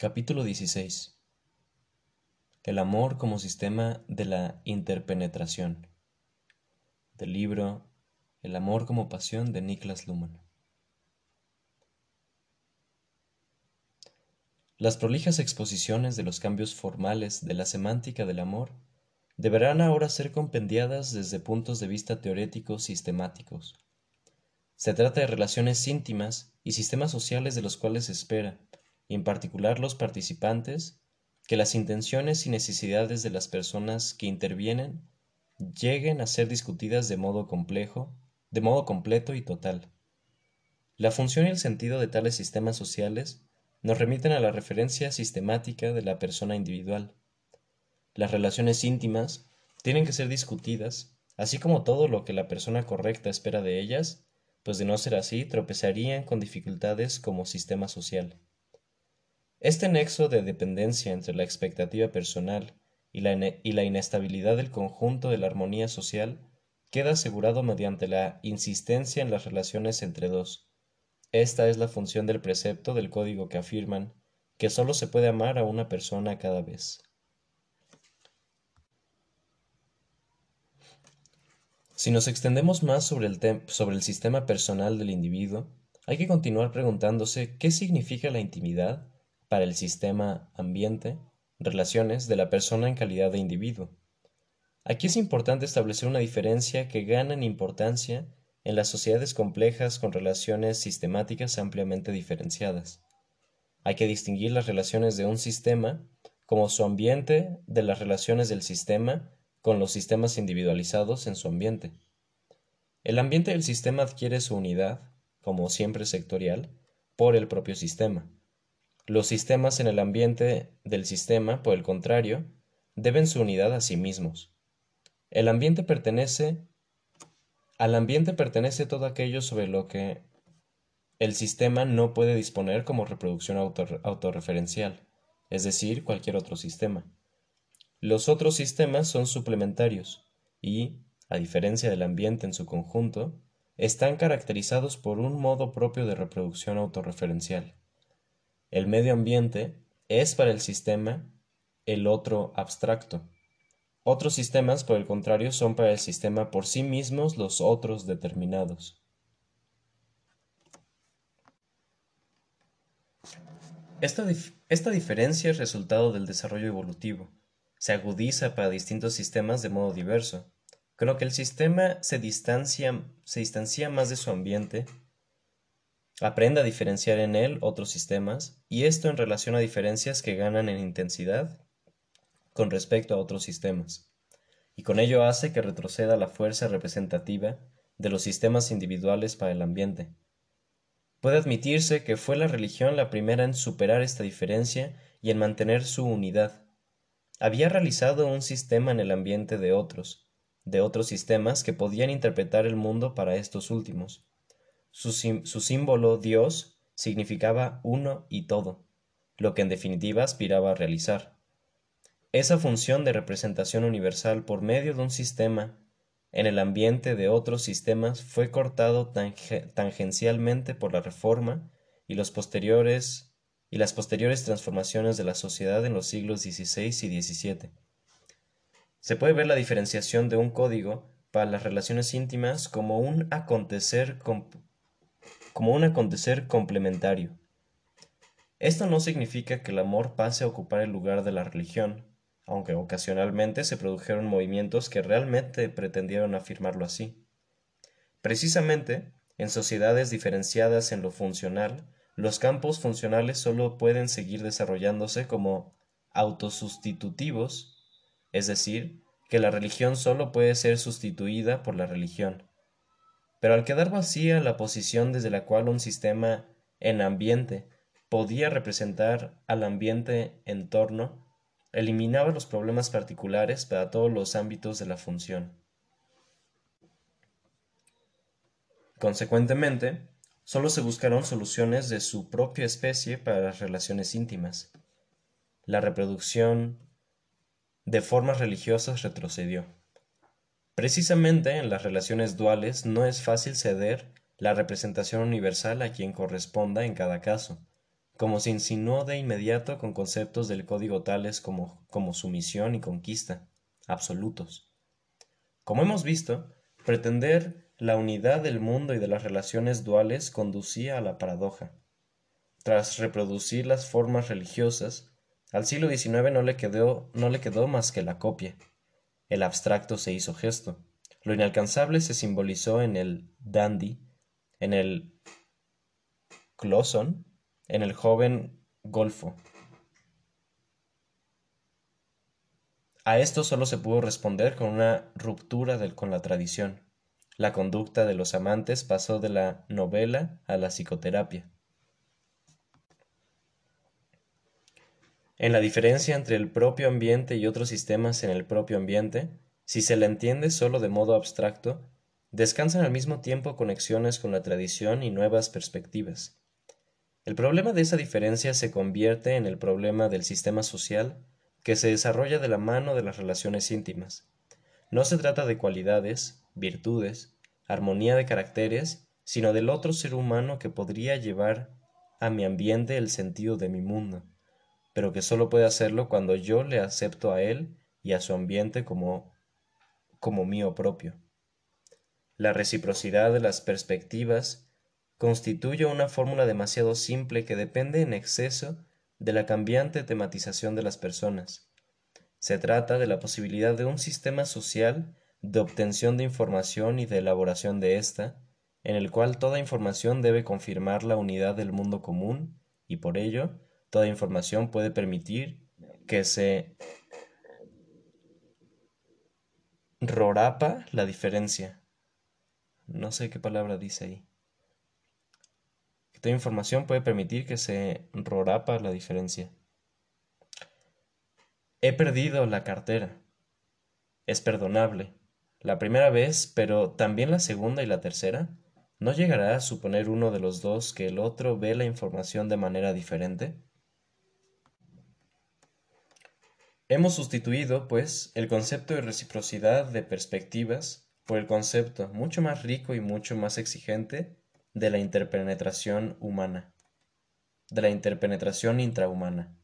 Capítulo 16 El amor como sistema de la interpenetración. Del libro El amor como pasión de Niklas Luhmann. Las prolijas exposiciones de los cambios formales de la semántica del amor deberán ahora ser compendiadas desde puntos de vista teoréticos sistemáticos. Se trata de relaciones íntimas y sistemas sociales de los cuales se espera, y en particular los participantes, que las intenciones y necesidades de las personas que intervienen lleguen a ser discutidas de modo complejo, de modo completo y total. La función y el sentido de tales sistemas sociales nos remiten a la referencia sistemática de la persona individual. Las relaciones íntimas tienen que ser discutidas, así como todo lo que la persona correcta espera de ellas, pues de no ser así tropezarían con dificultades como sistema social. Este nexo de dependencia entre la expectativa personal y la, y la, inestabilidad del conjunto de la armonía social queda asegurado mediante la insistencia en las relaciones entre dos. Esta es la función del precepto del código que afirman que sólo se puede amar a una persona cada vez. Si nos extendemos más sobre el, sobre el sistema personal del individuo, hay que continuar preguntándose qué significa la intimidad para el sistema ambiente, relaciones de la persona en calidad de individuo. Aquí es importante establecer una diferencia que gana en importancia en las sociedades complejas con relaciones sistemáticas ampliamente diferenciadas. Hay que distinguir las relaciones de un sistema como su ambiente de las relaciones del sistema con los sistemas individualizados en su ambiente. El ambiente del sistema adquiere su unidad, como siempre sectorial, por el propio sistema. Los sistemas en el ambiente del sistema, por el contrario, deben su unidad a sí mismos. El ambiente pertenece al ambiente pertenece todo aquello sobre lo que el sistema no puede disponer como reproducción autorreferencial, es decir, cualquier otro sistema. Los otros sistemas son suplementarios y, a diferencia del ambiente en su conjunto, están caracterizados por un modo propio de reproducción autorreferencial. El medio ambiente es para el sistema el otro abstracto. Otros sistemas, por el contrario, son para el sistema por sí mismos los otros determinados. Esta, diferencia es resultado del desarrollo evolutivo. Se agudiza para distintos sistemas de modo diverso. Con lo que el sistema se distancia, se distancia más de su ambiente, Aprenda a diferenciar en él otros sistemas, y esto en relación a diferencias que ganan en intensidad con respecto a otros sistemas, y con ello hace que retroceda la fuerza representativa de los sistemas individuales para el ambiente. Puede admitirse que fue la religión la primera en superar esta diferencia y en mantener su unidad. Había realizado un sistema en el ambiente de otros, de otros sistemas que podían interpretar el mundo para estos últimos, su, símbolo Dios significaba uno y todo, lo que en definitiva aspiraba a realizar. Esa función de representación universal por medio de un sistema en el ambiente de otros sistemas fue cortado tangencialmente por la reforma y los posteriores y las posteriores transformaciones de la sociedad en los siglos XVI y XVII. Se puede ver la diferenciación de un código para las relaciones íntimas como un acontecer como un acontecer complementario. Esto no significa que el amor pase a ocupar el lugar de la religión, aunque ocasionalmente se produjeron movimientos que realmente pretendieron afirmarlo así. Precisamente, en sociedades diferenciadas en lo funcional, los campos funcionales solo pueden seguir desarrollándose como autosustitutivos, es decir, que la religión solo puede ser sustituida por la religión. Pero al quedar vacía la posición desde la cual un sistema en ambiente podía representar al ambiente en torno, eliminaba los problemas particulares para todos los ámbitos de la función. Consecuentemente, solo se buscaron soluciones de su propia especie para las relaciones íntimas. La reproducción de formas religiosas retrocedió. Precisamente en las relaciones duales no es fácil ceder la representación universal a quien corresponda en cada caso, como se insinuó de inmediato con conceptos del código tales como, como sumisión y conquista, absolutos. Como hemos visto, pretender la unidad del mundo y de las relaciones duales conducía a la paradoja. Tras reproducir las formas religiosas, al siglo XIX no le quedó, no le quedó más que la copia. El abstracto se hizo gesto. Lo inalcanzable se simbolizó en el dandy, en el closon, en el joven golfo. A esto solo se pudo responder con una ruptura con la tradición. La conducta de los amantes pasó de la novela a la psicoterapia. En la diferencia entre el propio ambiente y otros sistemas en el propio ambiente, si se la entiende solo de modo abstracto, descansan al mismo tiempo conexiones con la tradición y nuevas perspectivas. El problema de esa diferencia se convierte en el problema del sistema social que se desarrolla de la mano de las relaciones íntimas. No se trata de cualidades, virtudes, armonía de caracteres, sino del otro ser humano que podría llevar a mi ambiente el sentido de mi mundo pero que solo puede hacerlo cuando yo le acepto a él y a su ambiente como, como mío propio. La reciprocidad de las perspectivas constituye una fórmula demasiado simple que depende en exceso de la cambiante tematización de las personas. Se trata de la posibilidad de un sistema social de obtención de información y de elaboración de ésta, en el cual toda información debe confirmar la unidad del mundo común y por ello Toda información puede permitir que se rorapa la diferencia. No sé qué palabra dice ahí. Toda información puede permitir que se rorapa la diferencia. He perdido la cartera. Es perdonable. La primera vez, pero también la segunda y la tercera. ¿No llegará a suponer uno de los dos que el otro ve la información de manera diferente? Hemos sustituido, pues, el concepto de reciprocidad de perspectivas por el concepto, mucho más rico y mucho más exigente, de la interpenetración humana, de la interpenetración intrahumana.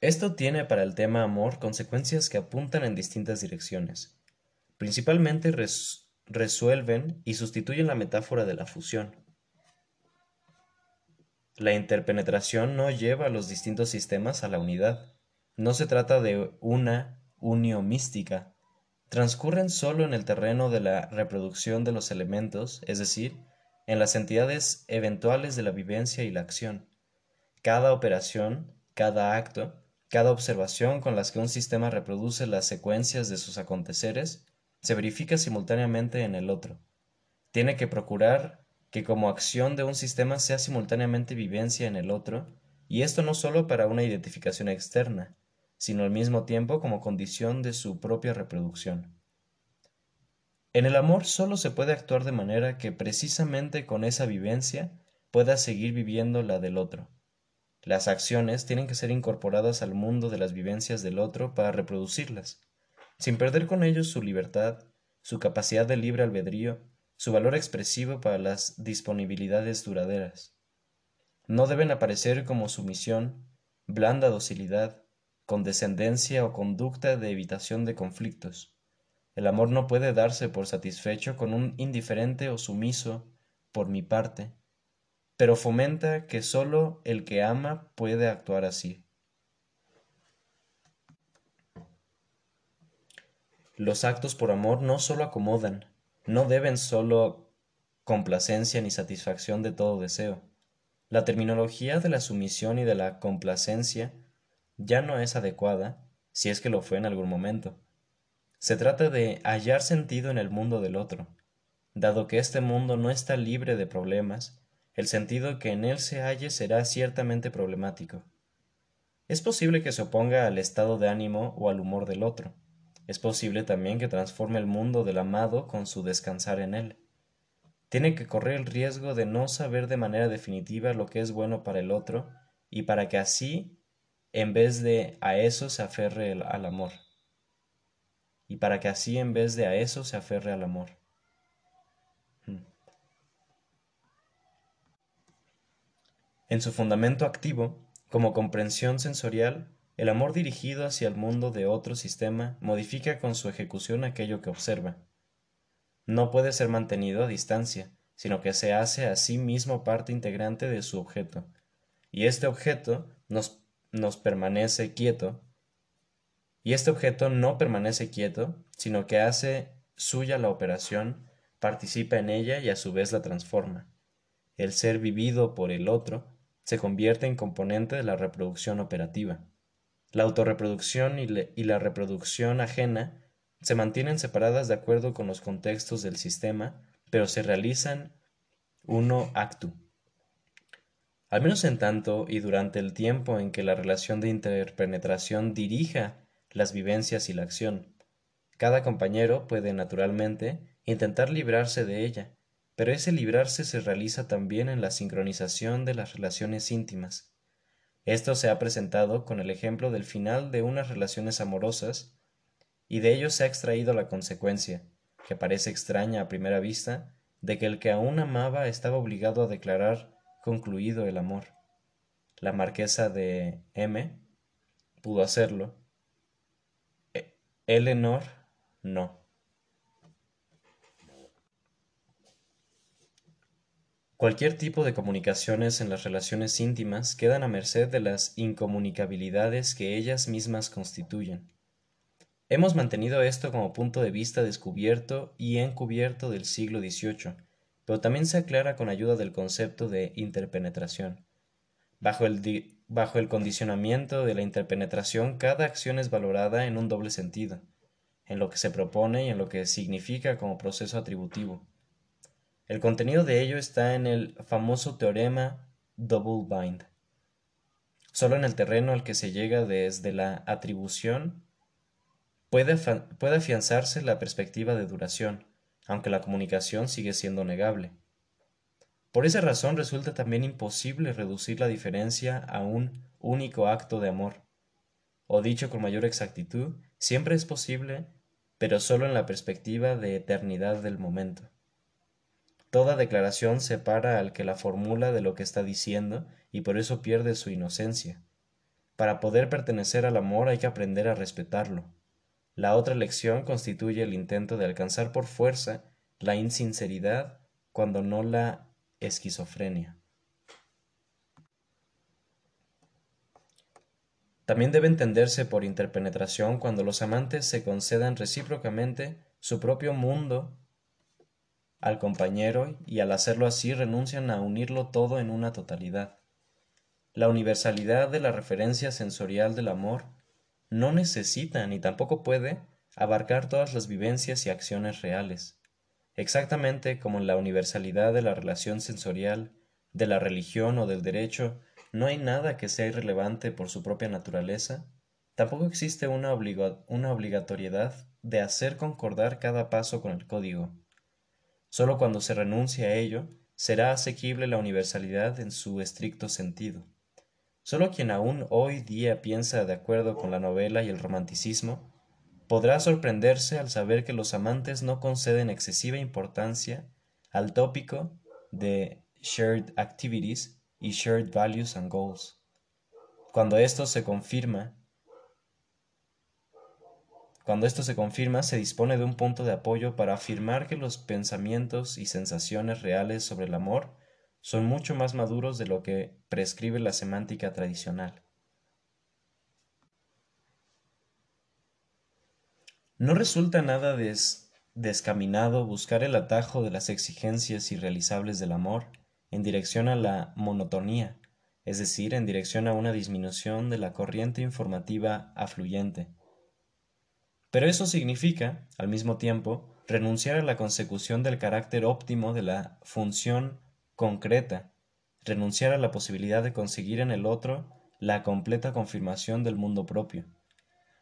Esto tiene para el tema amor consecuencias que apuntan en distintas direcciones. Principalmente resuelven y sustituyen la metáfora de la fusión. La interpenetración no lleva a los distintos sistemas a la unidad. No se trata de una unión mística. Transcurren solo en el terreno de la reproducción de los elementos, es decir, en las entidades eventuales de la vivencia y la acción. Cada operación, cada acto, cada observación con las que un sistema reproduce las secuencias de sus aconteceres, se verifica simultáneamente en el otro. Tiene que procurar que como acción de un sistema sea simultáneamente vivencia en el otro, y esto no sólo para una identificación externa, sino al mismo tiempo como condición de su propia reproducción. En el amor sólo se puede actuar de manera que precisamente con esa vivencia pueda seguir viviendo la del otro. Las acciones tienen que ser incorporadas al mundo de las vivencias del otro para reproducirlas, sin perder con ello su libertad, su capacidad de libre albedrío su valor expresivo para las disponibilidades duraderas. No deben aparecer como sumisión, blanda docilidad, condescendencia o conducta de evitación de conflictos. El amor no puede darse por satisfecho con un indiferente o sumiso por mi parte, pero fomenta que sólo el que ama puede actuar así. Los actos por amor no sólo acomodan, no deben solo complacencia ni satisfacción de todo deseo. La terminología de la sumisión y de la complacencia ya no es adecuada, si es que lo fue en algún momento. Se trata de hallar sentido en el mundo del otro. Dado que este mundo no está libre de problemas, el sentido que en él se halle será ciertamente problemático. Es posible que se oponga al estado de ánimo o al humor del otro, es posible también que transforme el mundo del amado con su descansar en él. Tiene que correr el riesgo de no saber de manera definitiva lo que es bueno para el otro y para que así, en vez de a eso, se aferre al amor. Y para que así, en vez de a eso, se aferre al amor. Hmm. En su fundamento activo, como comprensión sensorial, el amor dirigido hacia el mundo de otro sistema modifica con su ejecución aquello que observa. No puede ser mantenido a distancia, sino que se hace a sí mismo parte integrante de su objeto, y este objeto nos, nos permanece quieto, y este objeto no permanece quieto, sino que hace suya la operación, participa en ella y a su vez la transforma. El ser vivido por el otro se convierte en componente de la reproducción operativa. La autorreproducción y, y la reproducción ajena se mantienen separadas de acuerdo con los contextos del sistema, pero se realizan uno actu. Al menos en tanto y durante el tiempo en que la relación de interpenetración dirija las vivencias y la acción. Cada compañero puede, naturalmente, intentar librarse de ella, pero ese librarse se realiza también en la sincronización de las relaciones íntimas. Esto se ha presentado con el ejemplo del final de unas relaciones amorosas, y de ello se ha extraído la consecuencia, que parece extraña a primera vista, de que el que aún amaba estaba obligado a declarar concluido el amor. La marquesa de M pudo hacerlo. E-, Eleanor no. Cualquier tipo de comunicaciones en las relaciones íntimas quedan a merced de las incomunicabilidades que ellas mismas constituyen. Hemos mantenido esto como punto de vista descubierto y encubierto del siglo XVIII, pero también se aclara con ayuda del concepto de interpenetración. Bajo el, bajo el condicionamiento de la interpenetración, cada acción es valorada en un doble sentido, en lo que se propone y en lo que significa como proceso atributivo. El contenido de ello está en el famoso teorema double bind. Solo en el terreno al que se llega desde la atribución puede, puede afianzarse la perspectiva de duración, aunque la comunicación sigue siendo negable. Por esa razón resulta también imposible reducir la diferencia a un único acto de amor. O dicho con mayor exactitud, siempre es posible, pero solo en la perspectiva de eternidad del momento. Toda declaración separa al que la formula de lo que está diciendo y por eso pierde su inocencia. Para poder pertenecer al amor hay que aprender a respetarlo. La otra lección constituye el intento de alcanzar por fuerza la insinceridad cuando no la esquizofrenia. También debe entenderse por interpenetración cuando los amantes se concedan recíprocamente su propio mundo al compañero y al hacerlo así renuncian a unirlo todo en una totalidad. La universalidad de la referencia sensorial del amor no necesita ni tampoco puede abarcar todas las vivencias y acciones reales, exactamente como en la universalidad de la relación sensorial, de la religión o del derecho, no hay nada que sea irrelevante por su propia naturaleza, tampoco existe una, obligatoriedad de hacer concordar cada paso con el código. Sólo cuando se renuncie a ello será asequible la universalidad en su estricto sentido. Sólo quien aún hoy día piensa de acuerdo con la novela y el romanticismo podrá sorprenderse al saber que los amantes no conceden excesiva importancia al tópico de shared activities y shared values and goals. Cuando esto se confirma cuando esto se confirma, se dispone de un punto de apoyo para afirmar que los pensamientos y sensaciones reales sobre el amor son mucho más maduros de lo que prescribe la semántica tradicional. No resulta nada descaminado buscar el atajo de las exigencias irrealizables del amor en dirección a la monotonía, es decir, en dirección a una disminución de la corriente informativa afluyente pero eso significa, al mismo tiempo, renunciar a la consecución del carácter óptimo de la función concreta, renunciar a la posibilidad de conseguir en el otro la completa confirmación del mundo propio.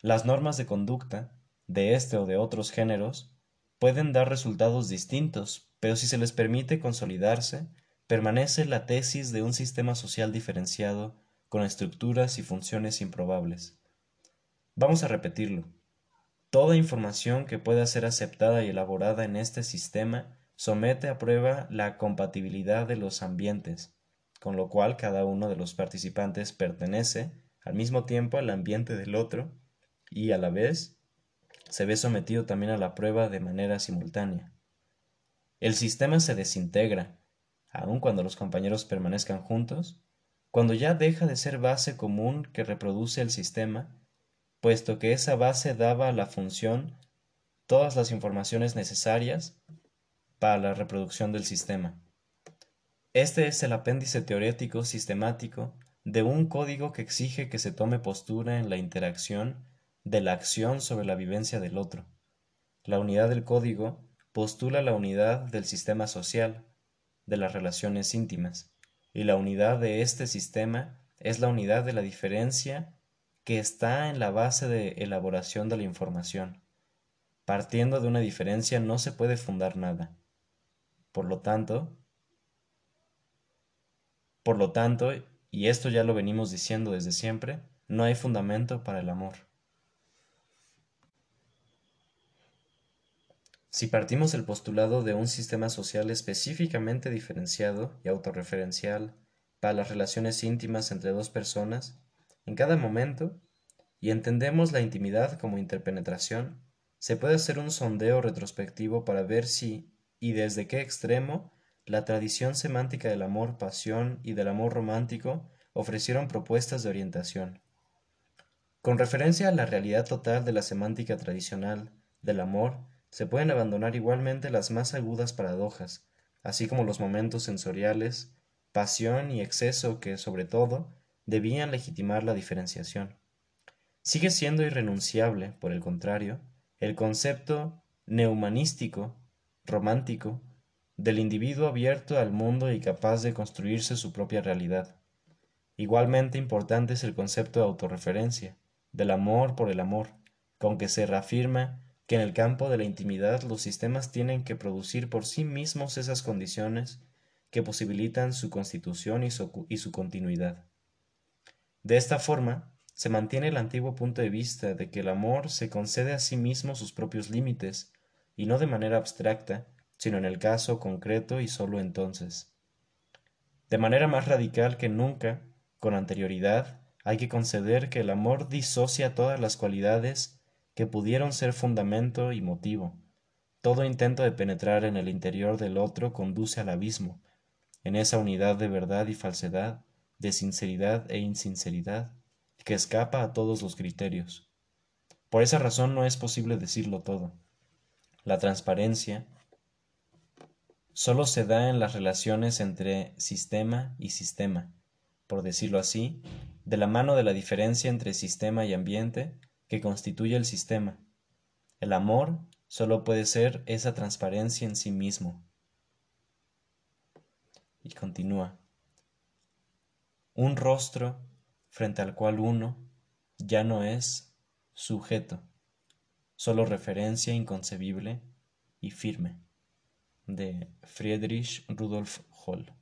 Las normas de conducta, de este o de otros géneros, pueden dar resultados distintos, pero si se les permite consolidarse, permanece la tesis de un sistema social diferenciado con estructuras y funciones improbables. Vamos a repetirlo. Toda información que pueda ser aceptada y elaborada en este sistema somete a prueba la compatibilidad de los ambientes, con lo cual cada uno de los participantes pertenece al mismo tiempo al ambiente del otro y a la vez se ve sometido también a la prueba de manera simultánea. El sistema se desintegra, aun cuando los compañeros permanezcan juntos, cuando ya deja de ser base común que reproduce el sistema, puesto que esa base daba a la función todas las informaciones necesarias para la reproducción del sistema. Este es el apéndice teorético sistemático de un código que exige que se tome postura en la interacción de la acción sobre la vivencia del otro. La unidad del código postula la unidad del sistema social, de las relaciones íntimas, y la unidad de este sistema es la unidad de la diferencia que está en la base de elaboración de la información. Partiendo de una diferencia no se puede fundar nada. Por lo tanto, por lo tanto, y esto ya lo venimos diciendo desde siempre, no hay fundamento para el amor. Si partimos del postulado de un sistema social específicamente diferenciado y autorreferencial para las relaciones íntimas entre dos personas, en cada momento, y entendemos la intimidad como interpenetración, se puede hacer un sondeo retrospectivo para ver si y desde qué extremo la tradición semántica del amor, pasión y del amor romántico ofrecieron propuestas de orientación. Con referencia a la realidad total de la semántica tradicional del amor, se pueden abandonar igualmente las más agudas paradojas, así como los momentos sensoriales, pasión y exceso que, sobre todo, debían legitimar la diferenciación. Sigue siendo irrenunciable, por el contrario, el concepto neumanístico, romántico, del individuo abierto al mundo y capaz de construirse su propia realidad. Igualmente importante es el concepto de autorreferencia, del amor por el amor, con que se reafirma que en el campo de la intimidad los sistemas tienen que producir por sí mismos esas condiciones que posibilitan su constitución y su, continuidad. De esta forma, se mantiene el antiguo punto de vista de que el amor se concede a sí mismo sus propios límites, y no de manera abstracta, sino en el caso concreto y sólo entonces. De manera más radical que nunca, con anterioridad, hay que conceder que el amor disocia todas las cualidades que pudieron ser fundamento y motivo. Todo intento de penetrar en el interior del otro conduce al abismo, en esa unidad de verdad y falsedad, de sinceridad e insinceridad, que escapa a todos los criterios. Por esa razón no es posible decirlo todo. La transparencia solo se da en las relaciones entre sistema y sistema, por decirlo así, de la mano de la diferencia entre sistema y ambiente, que constituye el sistema. El amor solo puede ser esa transparencia en sí mismo. Y continúa. Un rostro frente al cual uno ya no es sujeto, solo referencia inconcebible y firme. De Friedrich Rudolf Holl.